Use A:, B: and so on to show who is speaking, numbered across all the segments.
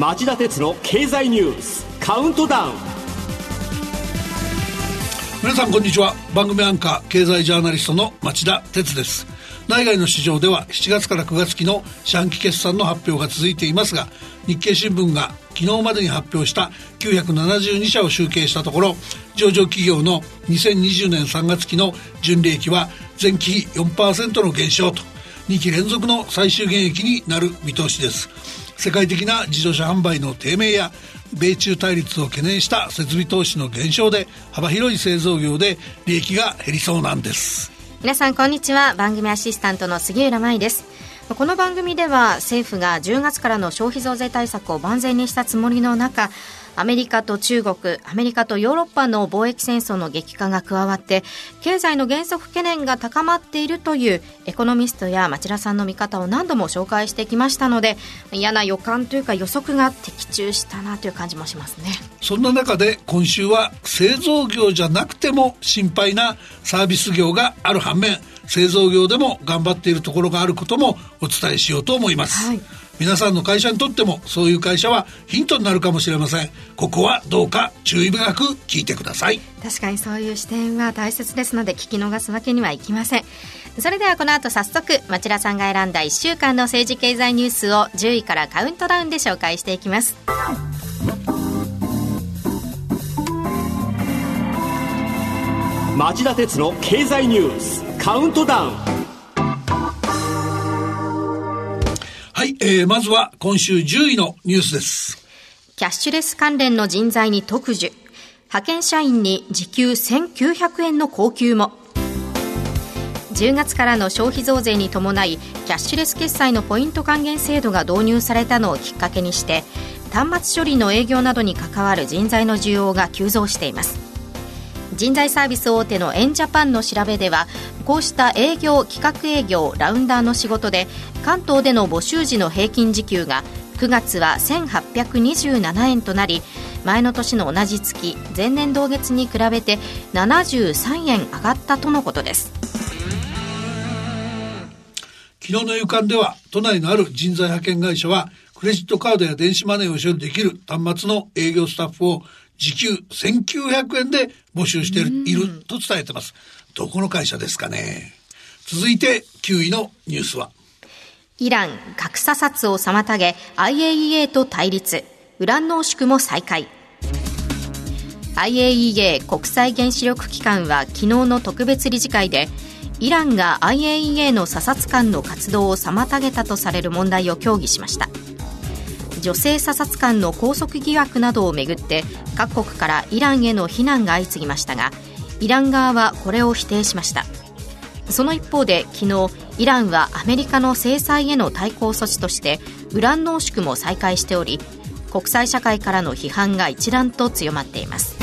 A: 町田鉄の経済ニュースカウントダウン。
B: 皆さんこんにちは。番組アンカー経済ジャーナリストの町田鉄です。内外の市場では7月から9月期の四半期決算の発表が続いていますが日経新聞が昨日までに発表した972社を集計したところ上場企業の2020年3月期の純利益は前期比4%の減少と2期連続の最終減益になる見通しです。世界的な自動車販売の低迷や米中対立を懸念した設備投資の減少で幅広い製造業で利益が減りそうなんです。
C: 皆さんこんにちは。番組アシスタントの杉浦舞です。この番組では政府が10月からの消費増税対策を万全にしたつもりの中アメリカと中国、アメリカとヨーロッパの貿易戦争の激化が加わって、経済の減速懸念が高まっているというエコノミストや町田さんの見方を何度も紹介してきましたので、嫌な予感というか予測が的中したなという感じもしますね。
B: そんな中で今週は製造業じゃなくても心配なサービス業がある反面、製造業でも頑張っているところがあることもお伝えしようと思います。はい皆さんの会社にとってもそういう会社はヒントになるかもしれません。ここはどうか注意深く聞いてください。
C: 確かにそういう視点は大切ですので聞き逃すわけにはいきません。それではこの後早速町田さんが選んだ1週間の政治経済ニュースを10位からカウントダウンで紹介していきます。
A: 町田鉄の経済ニュースカウントダウン
B: えー、まずは今週10位のニュースです。
C: キャッシュレス関連の人材に特需。派遣社員に時給1900円の高級も。10月からの消費増税に伴いキャッシュレス決済のポイント還元制度が導入されたのをきっかけにして端末処理の営業などに関わる人材の需要が急増しています人材サービス大手のエンジャパンの調べではこうした営業企画営業ラウンダーの仕事で関東での募集時の平均時給が9月は1827円となり前の年の同じ月前年同月に比べて73円上がったとのことです。
B: 昨日の夕刊では都内のある人材派遣会社はクレジットカードや電子マネーを処理できる端末の営業スタッフを時給1900円で募集していると伝えてます。どこの会社ですかね。続いて9位のニュースは。
C: イラン核査察を妨げ IAEA と対立。ウラン濃縮も再開。IAEA 国際原子力機関は昨日の特別理事会でイランが IAEA の査察官の活動を妨げたとされる問題を協議しました女性査察官の拘束疑惑などをめぐって各国からイランへの非難が相次ぎましたがイラン側はこれを否定しました。その一方で昨日イランはアメリカの制裁への対抗措置としてウラン濃縮も再開しており国際社会からの批判が一段と強まっています。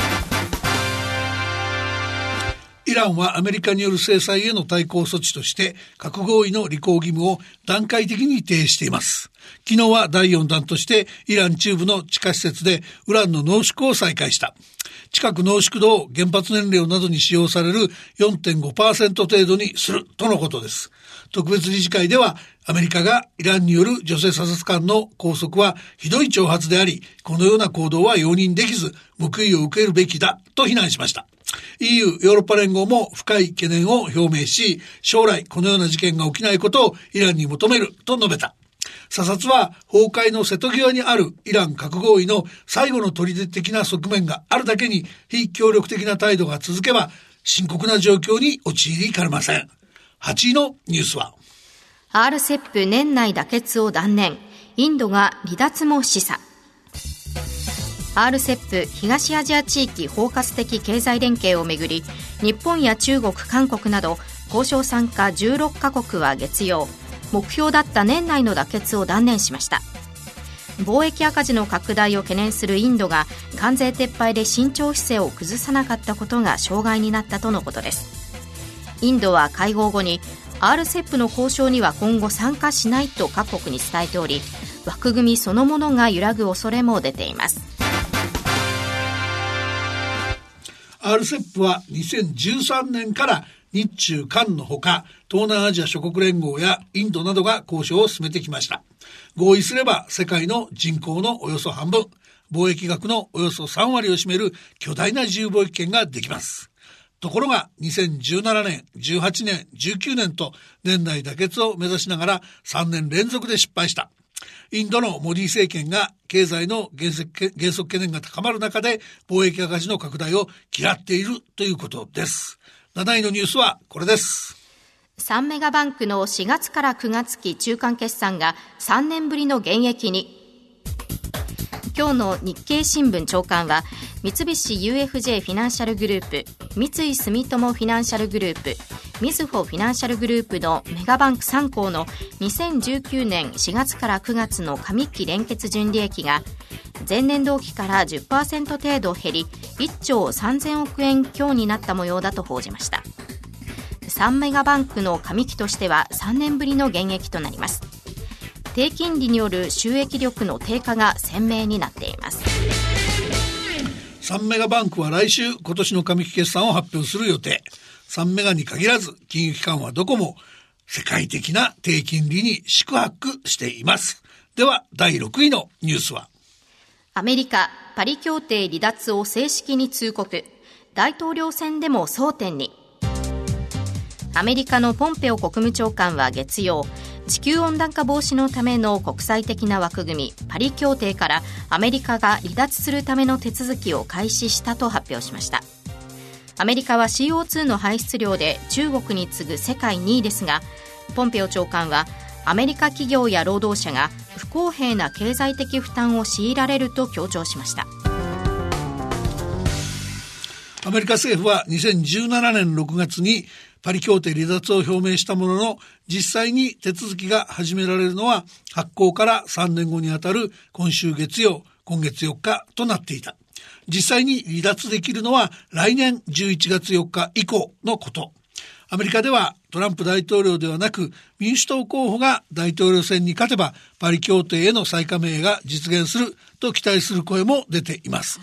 B: ランはアメリカによる制裁への対抗措置として核合意の履行義務を段階的に提示しています。昨日は第4弾としてイラン中部の地下施設でウランの濃縮を再開した。近く濃縮度を原発燃料などに使用される4.5%程度にするとのことです。特別理事会ではアメリカがイランによる女性査察官の拘束はひどい挑発であり、このような行動は容認できず、報いを受けるべきだと非難しました。EU ヨーロッパ連合も深い懸念を表明し、将来このような事件が起きないことをイランに求めると述べた。査察は崩壊の瀬戸際にあるイラン核合意の最後の取り的な側面があるだけに非協力的な態度が続けば深刻な状況に陥りかねません。8位のニュースは
C: RCEP 年内妥結を断念。インドが離脱も示唆。RCEP 東アジア地域包括的経済連携をめぐり日本や中国、韓国など交渉参加16カ国は月曜目標だった年内の妥結を断念しました貿易赤字の拡大を懸念するインドが関税撤廃で慎重姿勢を崩さなかったことが障害になったとのことですインドは会合後に RCEP の交渉には今後参加しないと各国に伝えており枠組みそのものが揺らぐ恐れも出ています
B: RCEP は2013年から日中韓のほか、東南アジア諸国連合やインドなどが交渉を進めてきました。合意すれば世界の人口のおよそ半分、貿易額のおよそ3割を占める巨大な自由貿易権ができます。ところが2017年、18年、19年と年内妥結を目指しながら3年連続で失敗した。インドのモディ政権が経済の減速懸念が高まる中で貿易赤字の拡大を嫌っているということです。7位のニュースはこれです。
C: 3メガバンクの4月から9月期中間決算が3年ぶりの減益に今日の日経新聞長官は三菱 UFJ フィナンシャルグループ三井住友フィナンシャルグループみずほフィナンシャルグループのメガバンク3行の2019年4月から9月の上期連結純利益が前年同期から10%程度減り1兆3000億円強になった模様だと報じました。3メガバンクの上期としては3年ぶりの減益となります。低金利による収益力の低下が鮮明になっています。
B: 3メガバンクは来週今年の上期決算を発表する予定。3メガに限らず金融機関はどこも世界的な低金利に宿泊しています。では第6位のニュースは？
C: アメリカパリ協定離脱を正式に通告。大統領選でも争点に。アメリカのポンペオ国務長官は月曜地球温暖化防止のための国際的な枠組みパリ協定からアメリカが離脱するための手続きを開始したと発表しました。アメリカは CO2 の排出量で中国に次ぐ世界2位ですがポンペオ長官はアメリカ企業や労働者が不公平な経済的負担を強いられると強調しました。
B: アメリカ政府は2017年6月にパリ協定離脱を表明したものの、実際に手続きが始められるのは発行から3年後にあたる今週月曜、今月4日となっていた。実際に離脱できるのは来年11月4日以降のこと。アメリカではトランプ大統領ではなく民主党候補が大統領選に勝てばパリ協定への再加盟が実現すると期待する声も出ています。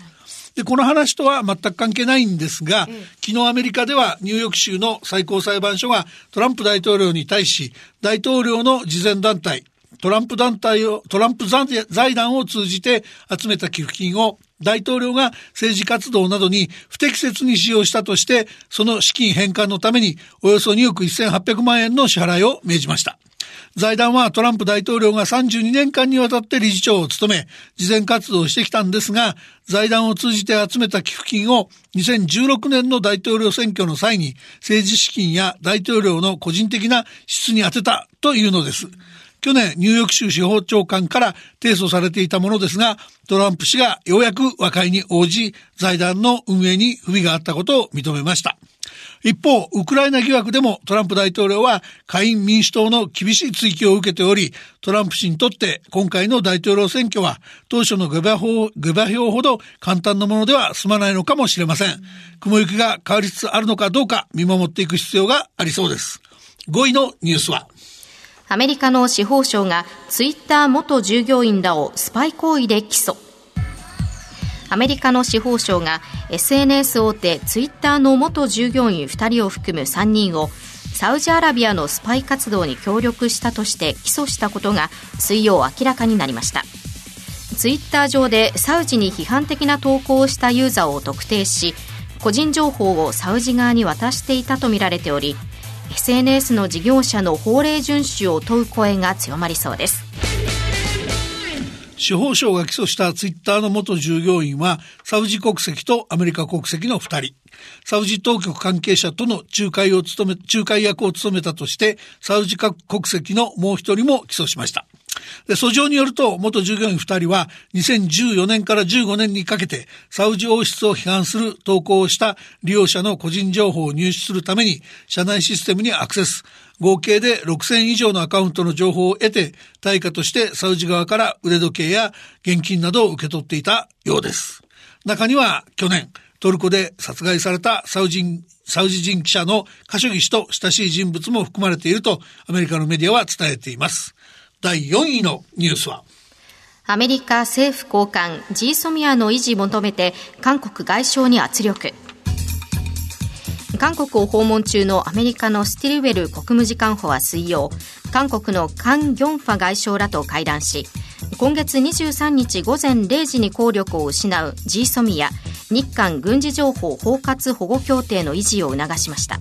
B: で、この話とは全く関係ないんですが、昨日アメリカではニューヨーク州の最高裁判所がトランプ大統領に対し、大統領の慈善団体、トランプ団体を、トランプ財団を通じて集めた寄付金を大統領が政治活動などに不適切に使用したとして、その資金返還のためにおよそ2億1800万円の支払いを命じました。財団はトランプ大統領が32年間にわたって理事長を務め、慈善活動をしてきたんですが、財団を通じて集めた寄付金を2016年の大統領選挙の際に政治資金や大統領の個人的な質に充てたというのです。去年ニューヨーク州司法長官から提訴されていたものですが、トランプ氏がようやく和解に応じ、財団の運営に不備があったことを認めました。一方、ウクライナ疑惑でもトランプ大統領は下院民主党の厳しい追及を受けており、トランプ氏にとって今回の大統領選挙は当初の下馬評下馬評ほど簡単なものでは済まないのかもしれません。雲行きが変わりつつあるのかどうか見守っていく必要がありそうです。5位のニュースは
C: アメリカの司法省がツイッター元従業員らをスパイ行為で起訴。アメリカの司法省が SNS 大手ツイッターの元従業員2人を含む3人をサウジアラビアのスパイ活動に協力したとして起訴したことが水曜明らかになりました。ツイッター上でサウジに批判的な投稿をしたユーザーを特定し個人情報をサウジ側に渡していたとみられており SNS の事業者の法令遵守を問う声が強まりそうです。
B: 司法省が起訴したツイッターの元従業員は、サウジ国籍とアメリカ国籍の二人。サウジ当局関係者との仲介を務め、仲介役を務めたとして、サウジ国籍のもう一人も起訴しました。で、訴状によると、元従業員2人は、2014年から15年にかけて、サウジ王室を批判する投稿をした利用者の個人情報を入手するために、社内システムにアクセス。合計で6000以上のアカウントの情報を得て、対価としてサウジ側から腕時計や現金などを受け取っていたようです。中には、去年、トルコで殺害されたサウジサウジ人記者のカショギ氏と親しい人物も含まれているとアメリカのメディアは伝えています。第4位のニュースは？
C: アメリカ政府高官ジーソミアの維持求めて韓国外相に圧力。韓国を訪問中のアメリカのスティルウェル国務次官補は水曜韓国のカン・ギョンファ外相らと会談し今月23日午前0時に効力を失う GSOMIA 日韓軍事情報包括保護協定の維持を促しました。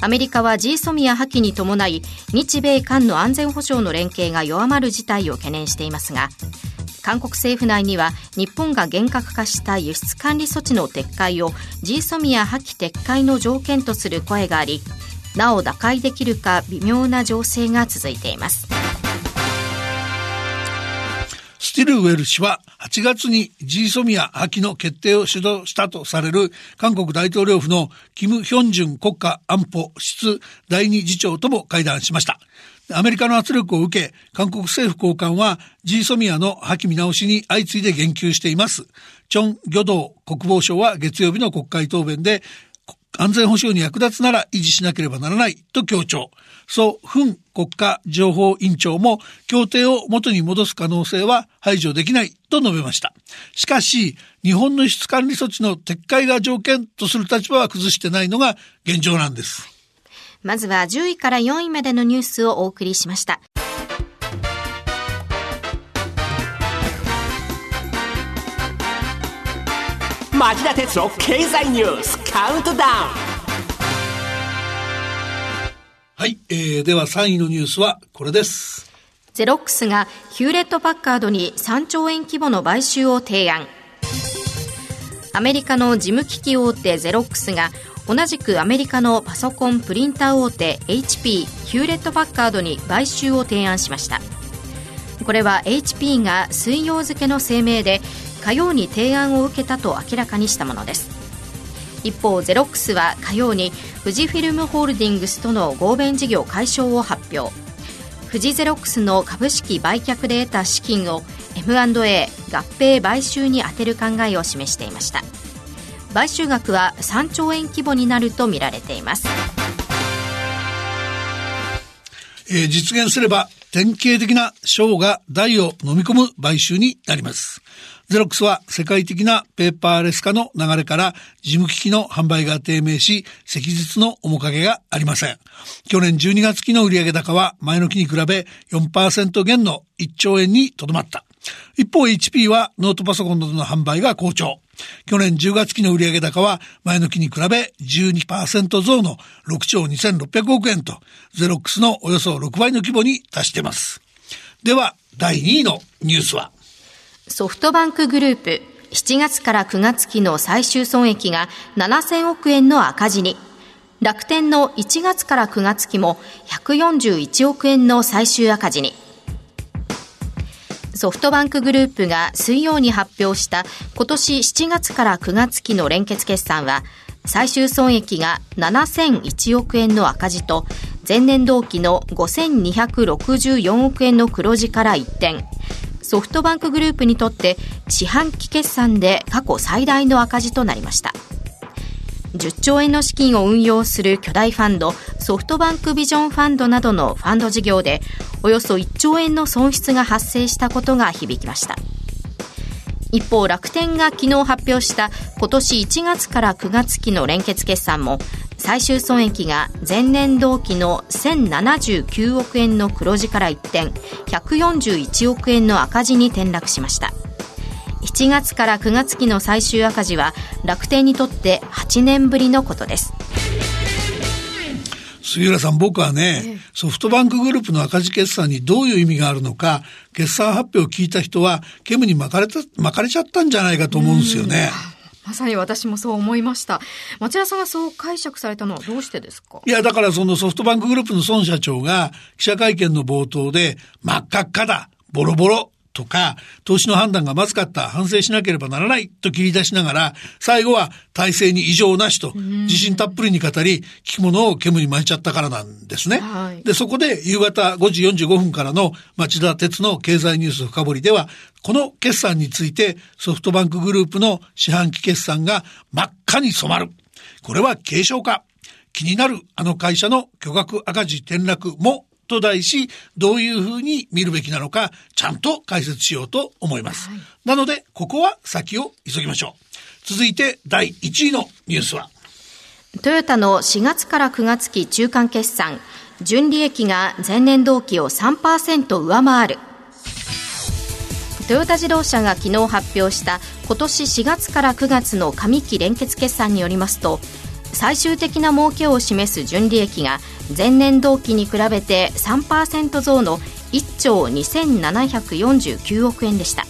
C: アメリカは GSOMIA 破棄に伴い日米韓の安全保障の連携が弱まる事態を懸念していますが韓国政府内には日本が厳格化した輸出管理措置の撤回を GSOMIA 破棄撤回の条件とする声がありなお打開できるか微妙な情勢が続いています。
B: ティルウェル氏は8月に G ソミア破棄の決定を主導したとされる韓国大統領府のキム・ヒョンジュン国家安保室第二次長とも会談しました。アメリカの圧力を受け、韓国政府高官は G ソミアの破棄見直しに相次いで言及しています。チョン・ギョドウ国防相は月曜日の国会答弁で、安全保障に役立つなら維持しなければならないと強調。ソ・フン国家情報委員長も協定を元に戻す可能性は排除できないと述べました。しかし、日本の輸出管理措置の撤回が条件とする立場は崩してないのが現状なんです。
C: まずは10位から4位までのニュースをお送りしました。
A: 町田鉄の経済ニュースカウントダウン
B: はい、えー、では3位のニュースはこれです。
C: ゼロックスがヒューレット・パッカードに3兆円規模の買収を提案。アメリカの事務機器大手ゼロックスが同じくアメリカのパソコンプリンター大手 HP ヒューレット・パッカードに買収を提案しましたこれは HP が水曜付の声明で火曜に提案を受けたと明らかにしたものです一方ゼロックスは火曜に富士フィルムホールディングスとの合弁事業解消を発表。富士ゼロックスの株式売却で得た資金を M&A 合併買収に充てる考えを示していました。買収額は3兆円規模になるとみられています、
B: えー、実現すれば典型的な賞が大を飲み込む買収になります。ゼロックスは世界的なペーパーレス化の流れから事務機器の販売が低迷し、積日の面影がありません。去年12月期の売上高は前の期に比べ4%減の1兆円にとどまった。一方 HP はノートパソコンなどの販売が好調。去年10月期の売上高は前の期に比べ12%増の6兆2600億円と、ゼロックスのおよそ6倍の規模に達しています。では、第2位のニュースは
C: ソフトバンクグループ、7月から9月期の最終損益が7000億円の赤字に。楽天の1月から9月期も141億円の最終赤字に。ソフトバンクグループが水曜に発表した今年7月から9月期の連結決算は最終損益が7001億円の赤字と前年同期の5264億円の黒字から一転ソフトバンクグループにとって四半期決算で過去最大の赤字となりました。10兆円の資金を運用する巨大ファンドソフトバンクビジョンファンドなどのファンド事業でおよそ1兆円の損失が発生したことが響きました一方楽天が昨日発表した今年1月から9月期の連結決算も最終損益が前年同期の1079億円の黒字から一転141億円の赤字に転落しました。7月から9月期の最終赤字は楽天にとって8年ぶりのことです。
B: 杉浦さん、僕はね、ソフトバンクグループの赤字決算にどういう意味があるのか、決算発表を聞いた人は、煙に巻かれた、巻かれちゃったんじゃないかと思うんですよね。
C: まさに私もそう思いました。町田さんがそう解釈されたのはどうしてですか？
B: いや、だからそのソフトバンクグループの孫社長が記者会見の冒頭で、真っ赤っかだ、ボロボロ、とか、投資の判断がまずかった、反省しなければならないと切り出しながら、最後は体制に異常なしと、自信たっぷりに語り、聞き物を煙に巻いちゃったからなんですね。はい、で、そこで夕方5時45分からの町田鉄の経済ニュース深掘りでは、この決算についてソフトバンクグループの四半期決算が真っ赤に染まる。これは軽症か気になるあの会社の巨額赤字転落もと題し、どういうふうに見るべきなのか、ちゃんと解説しようと思います。はい、なので、ここは先を急ぎましょう。続いて、第1位のニュースは、
C: トヨタの4月から9月期中間決算純利益が前年同期を3%上回るトヨタ自動車が昨日発表した今年4月から9月の上期連結決算によりますと最終的な儲けを示す純利益が前年同期に比べて3%増の1兆2749億円でした。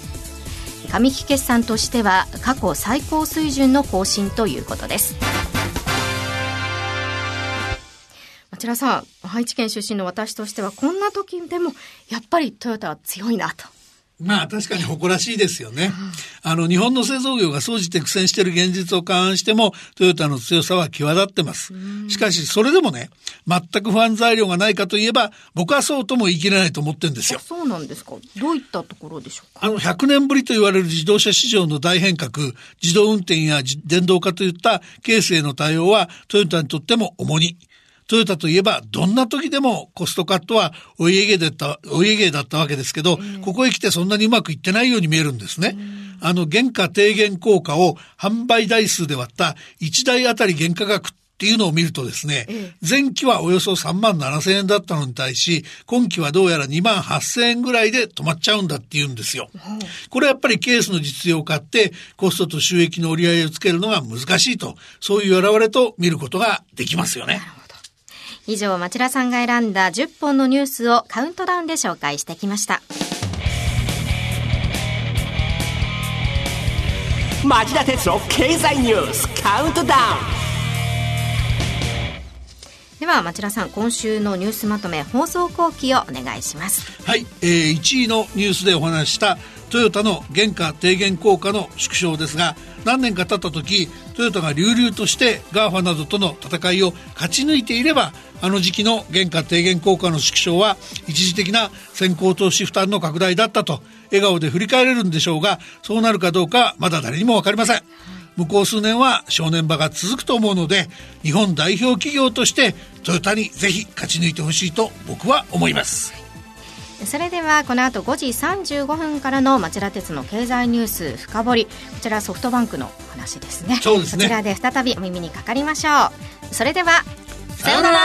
C: 上期決算としては過去最高水準の更新ということです。町田さん愛知県出身の私としてはこんな時でもやっぱりトヨタは強いなと
B: まあ確かに誇らしいですよね。あの日本の製造業が総じて苦戦している現実を勘案してもトヨタの強さは際立ってます。しかしそれでもね、全く不安材料がないかといえば僕はそうとも言い切れないと思ってるんですよ。
C: そうなんですか。どういったところでしょうか。
B: あの100年ぶりと言われる自動車市場の大変革、自動運転や電動化といったケースへの対応はトヨタにとっても重荷。トヨタといえば、どんな時でもコストカットはお家芸だった、お家芸だったわけですけど、ここへ来てそんなにうまくいってないように見えるんですね。あの、原価低減効果を販売台数で割った1台あたり原価額っていうのを見るとですね、前期はおよそ3万7千円だったのに対し、今期はどうやら2万8千円ぐらいで止まっちゃうんだって言うんですよ。これやっぱりケースの実用化ってコストと収益の折り合いをつけるのが難しいと、そういう現れと見ることができますよね。
C: 以上、町田さんが選んだ10本のニュースをカウントダウンで紹介してきました。
A: 町田哲郎経済ニュースカウントダウ
C: ンでは町田さん今週のニュースまとめ放送後期をお願いします
B: はい、えー、1位のニュースでお話したトヨタの原価低減効果の縮小ですが何年か経った時トヨタが隆々として GAFA などとの戦いを勝ち抜いていればあの時期の原価低減効果の縮小は一時的な先行投資負担の拡大だったと笑顔で振り返れるんでしょうがそうなるかどうかまだ誰にも分かりません。向こう数年は正念場が続くと思うので日本代表企業としてトヨタにぜひ勝ち抜いてほしいと僕は思います。
C: それではこの後5時35分からの町田鉄の経済ニュース深掘り。こちらソフトバンクの話ですね。
B: そうですね。
C: こちらで再びお耳にかかりましょう。それでは
B: さようなら